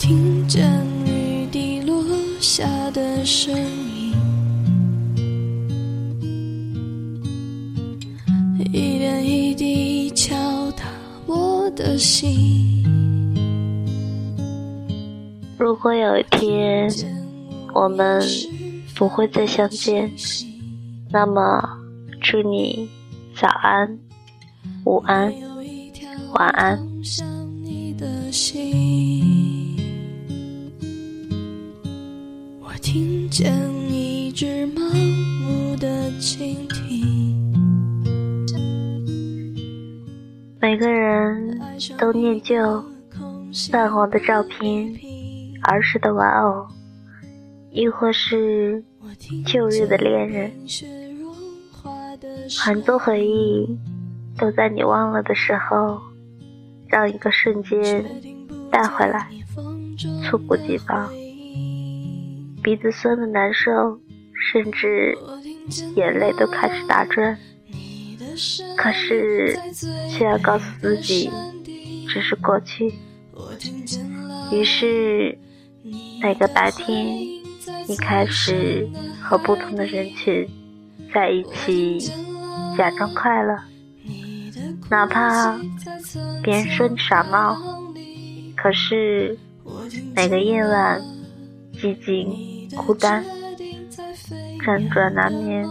听见雨滴落下的声音，一点一滴敲打我的心。如果有一天我们不会再相见，那么祝你早安、午安、晚安。听见一只盲目的倾听。每个人都念旧泛黄的照片。儿时的玩偶，亦或是旧日的恋人，很多回忆都在你忘了的时候，让一个瞬间带回来，猝不及防，鼻子酸的难受，甚至眼泪都开始打转，可是却要告诉自己，这是过去，于是。每个白天，你开始和不同的人群在一起，假装快乐，哪怕别人说你傻帽。可是每个夜晚，寂静孤单，辗转难眠，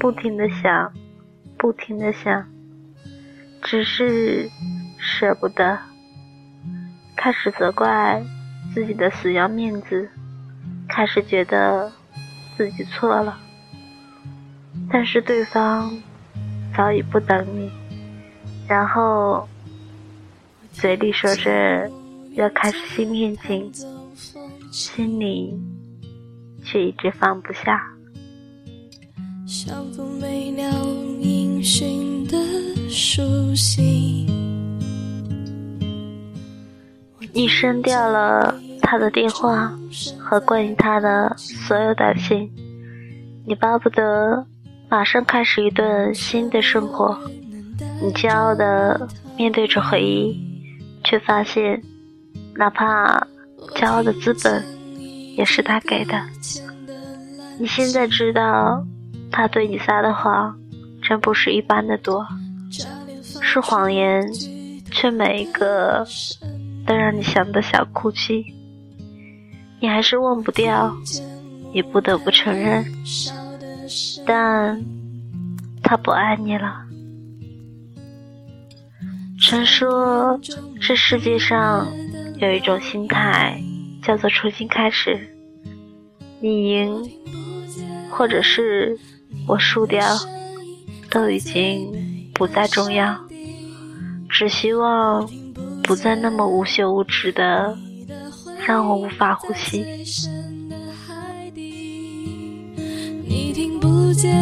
不停的想，不停的想，只是舍不得，开始责怪。自己的死要面子，开始觉得自己错了，但是对方早已不等你，然后嘴里说着要开始新恋情，心里却一直放不下。你删掉了。他的电话和关于他的所有短信，你巴不得马上开始一段新的生活。你骄傲的面对着回忆，却发现，哪怕骄傲的资本也是他给的。你现在知道，他对你撒的谎真不是一般的多，是谎言，却每一个都让你想得想哭泣。你还是忘不掉，也不得不承认，但他不爱你了。传说这世界上有一种心态，叫做重新开始。你赢，或者是我输掉，都已经不再重要，只希望不再那么无休无止的。让我无法呼吸。你听不见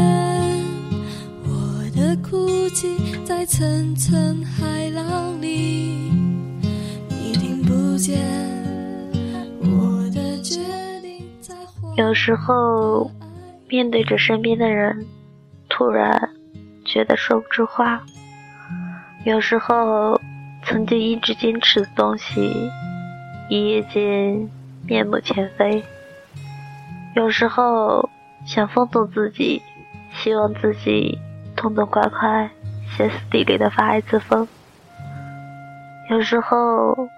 我的哭泣，在层层海浪里。有时候，面对着身边的人，突然觉得说不出话。有时候，曾经一直坚持的东西。一夜间面目全非。有时候想放纵自己，希望自己痛痛快快、歇斯底里的发一次疯。有时候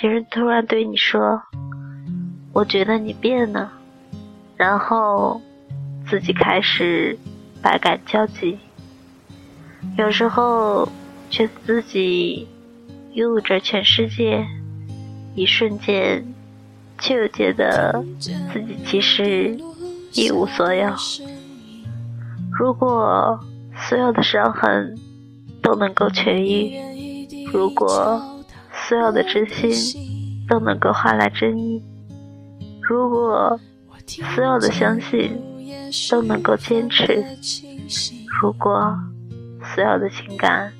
别人突然对你说：“我觉得你变了。”然后自己开始百感交集。有时候觉得自己拥有着全世界。一瞬间，却又觉得自己其实一无所有。如果所有的伤痕都能够痊愈，如果所有的真心都能够换来真意，如果所有的相信都能够坚持，如果所有的情感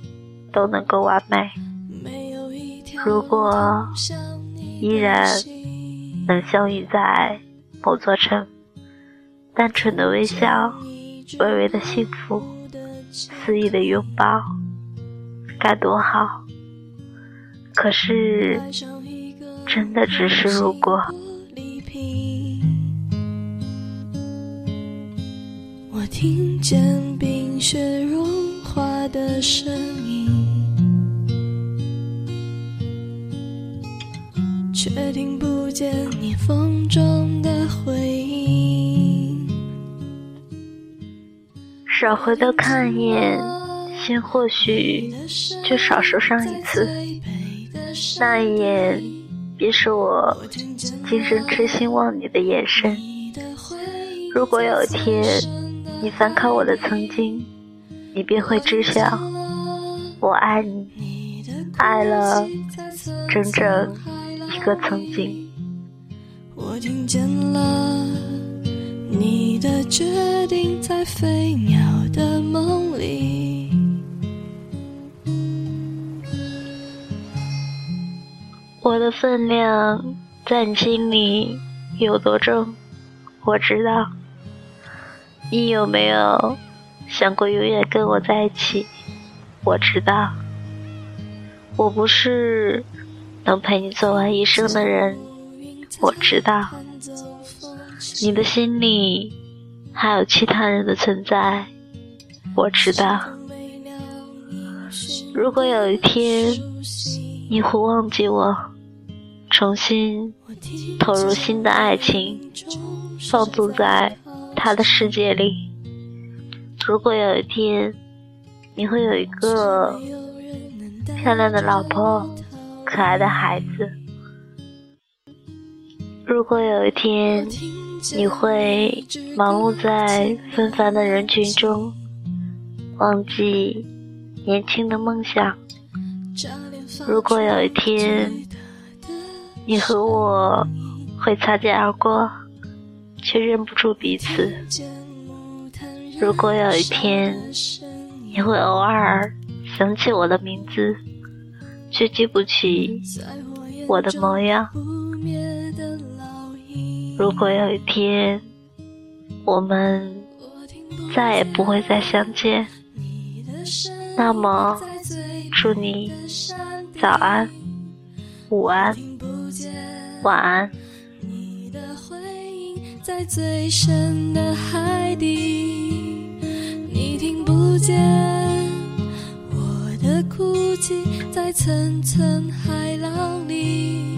都能够完美，如果。依然能相遇在某座城，单纯的微笑，微微的幸福，肆意的拥抱，该多好！可是真的只是如果。我听见冰雪融化的声音，却听不见你风中的回应。少回头看一眼，心或许就少受伤一次。那一眼，便是我今生痴心望你的眼神。如果有一天你翻看我的曾经，你便会知晓，我爱你，爱了整整一个曾经。我听见了你的决定，在飞鸟的我的分量在你心里有多重，我知道。你有没有想过永远跟我在一起？我知道。我不是能陪你走完一生的人，我知道。你的心里还有其他人的存在，我知道。如果有一天你会忘记我。重新投入新的爱情，放纵在他的世界里。如果有一天你会有一个漂亮的老婆、可爱的孩子；如果有一天你会忙碌在纷繁的人群中，忘记年轻的梦想；如果有一天，你和我会擦肩而过，却认不出彼此。如果有一天你会偶尔想起我的名字，却记不起我的模样。如果有一天我们再也不会再相见，那么祝你早安，午安。晚安。你的回应在最深的海底，你听不见我的哭泣，在层层海浪里。